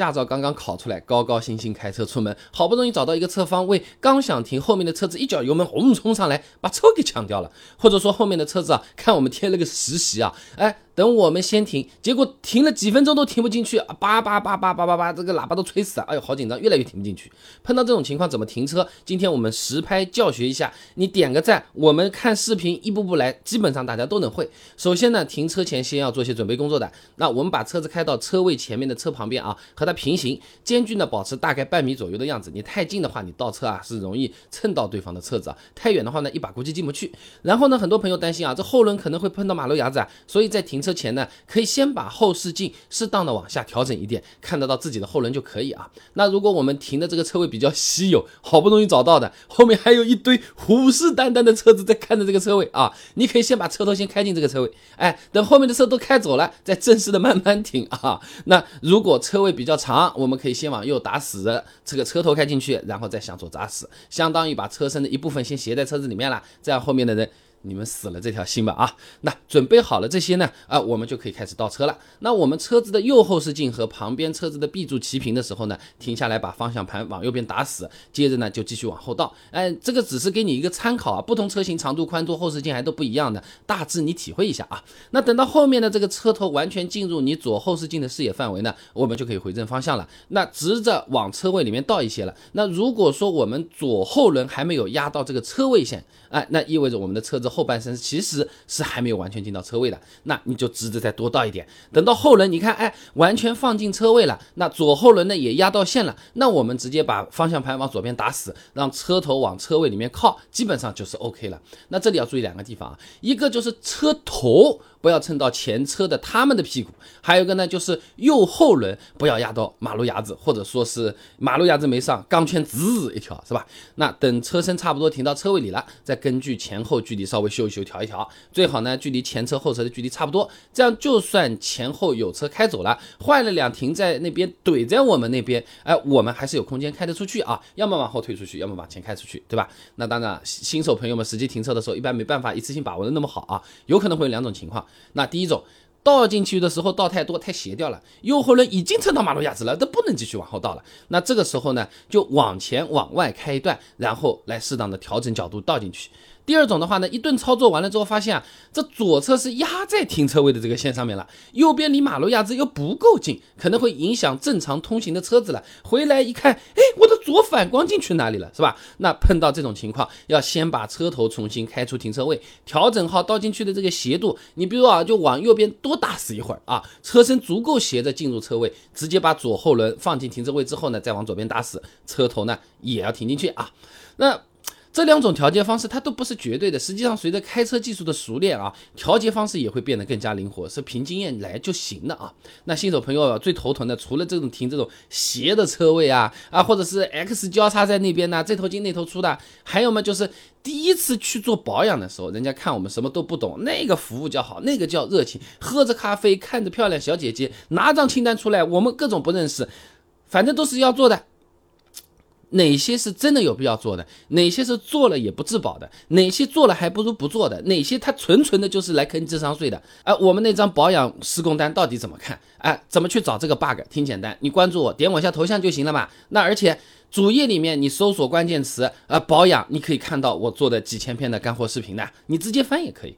驾照刚刚考出来，高高兴兴开车出门，好不容易找到一个侧方位，刚想停，后面的车子一脚油门轰冲上来，把车给抢掉了。或者说后面的车子啊，看我们贴了个实习啊，哎。等我们先停，结果停了几分钟都停不进去，叭叭叭叭叭叭叭，这个喇叭都吹死了，哎呦，好紧张，越来越停不进去。碰到这种情况怎么停车？今天我们实拍教学一下，你点个赞，我们看视频一步步来，基本上大家都能会。首先呢，停车前先要做些准备工作的。那我们把车子开到车位前面的车旁边啊，和它平行，间距呢保持大概半米左右的样子。你太近的话，你倒车啊是容易蹭到对方的车子啊；太远的话呢，一把估计进不去。然后呢，很多朋友担心啊，这后轮可能会碰到马路牙子啊，所以在停车前呢，可以。先把后视镜适当的往下调整一点，看得到自己的后轮就可以啊。那如果我们停的这个车位比较稀有，好不容易找到的，后面还有一堆虎视眈眈的车子在看着这个车位啊，你可以先把车头先开进这个车位，哎，等后面的车都开走了，再正式的慢慢停啊。那如果车位比较长，我们可以先往右打死，这个车头开进去，然后再向左打死，相当于把车身的一部分先斜在车子里面了，这样后面的人。你们死了这条心吧啊！那准备好了这些呢啊，我们就可以开始倒车了。那我们车子的右后视镜和旁边车子的 B 柱齐平的时候呢，停下来把方向盘往右边打死，接着呢就继续往后倒。哎，这个只是给你一个参考啊，不同车型长度、宽度、后视镜还都不一样的，大致你体会一下啊。那等到后面的这个车头完全进入你左后视镜的视野范围呢，我们就可以回正方向了。那直着往车位里面倒一些了。那如果说我们左后轮还没有压到这个车位线，哎，那意味着我们的车子。后半身其实是还没有完全进到车位的，那你就直着再多倒一点，等到后轮你看，哎，完全放进车位了，那左后轮呢也压到线了，那我们直接把方向盘往左边打死，让车头往车位里面靠，基本上就是 OK 了。那这里要注意两个地方啊，一个就是车头。不要蹭到前车的他们的屁股，还有一个呢，就是右后轮不要压到马路牙子，或者说是马路牙子没上，钢圈滋一条，是吧？那等车身差不多停到车位里了，再根据前后距离稍稍微修一修，调一调，最好呢距离前车后车的距离差不多，这样就算前后有车开走了，坏了辆停在那边怼在我们那边，哎，我们还是有空间开得出去啊，要么往后退出去，要么往前开出去，对吧？那当然，新手朋友们实际停车的时候，一般没办法一次性把握的那么好啊，有可能会有两种情况。那第一种倒进去的时候倒太多太斜掉了，右后轮已经蹭到马路牙子了，都不能继续往后倒了。那这个时候呢，就往前往外开一段，然后来适当的调整角度倒进去。第二种的话呢，一顿操作完了之后，发现啊，这左侧是压在停车位的这个线上面了，右边离马路牙子又不够近，可能会影响正常通行的车子了。回来一看，哎，我的左反光镜去哪里了，是吧？那碰到这种情况，要先把车头重新开出停车位，调整好倒进去的这个斜度。你比如啊，就往右边多打死一会儿啊，车身足够斜着进入车位，直接把左后轮放进停车位之后呢，再往左边打死，车头呢也要停进去啊。那。这两种调节方式它都不是绝对的，实际上随着开车技术的熟练啊，调节方式也会变得更加灵活，是凭经验来就行了啊。那新手朋友最头疼的，除了这种停这种斜的车位啊啊，或者是 X 交叉在那边呢，这头进那头出的，还有嘛就是第一次去做保养的时候，人家看我们什么都不懂，那个服务叫好，那个叫热情，喝着咖啡，看着漂亮小姐姐，拿张清单出来，我们各种不认识，反正都是要做的。哪些是真的有必要做的？哪些是做了也不自保的？哪些做了还不如不做的？哪些他纯纯的就是来坑智商税的？哎，我们那张保养施工单到底怎么看？哎，怎么去找这个 bug？挺简单，你关注我，点我一下头像就行了嘛。那而且主页里面你搜索关键词啊保养，你可以看到我做的几千篇的干货视频的，你直接翻也可以。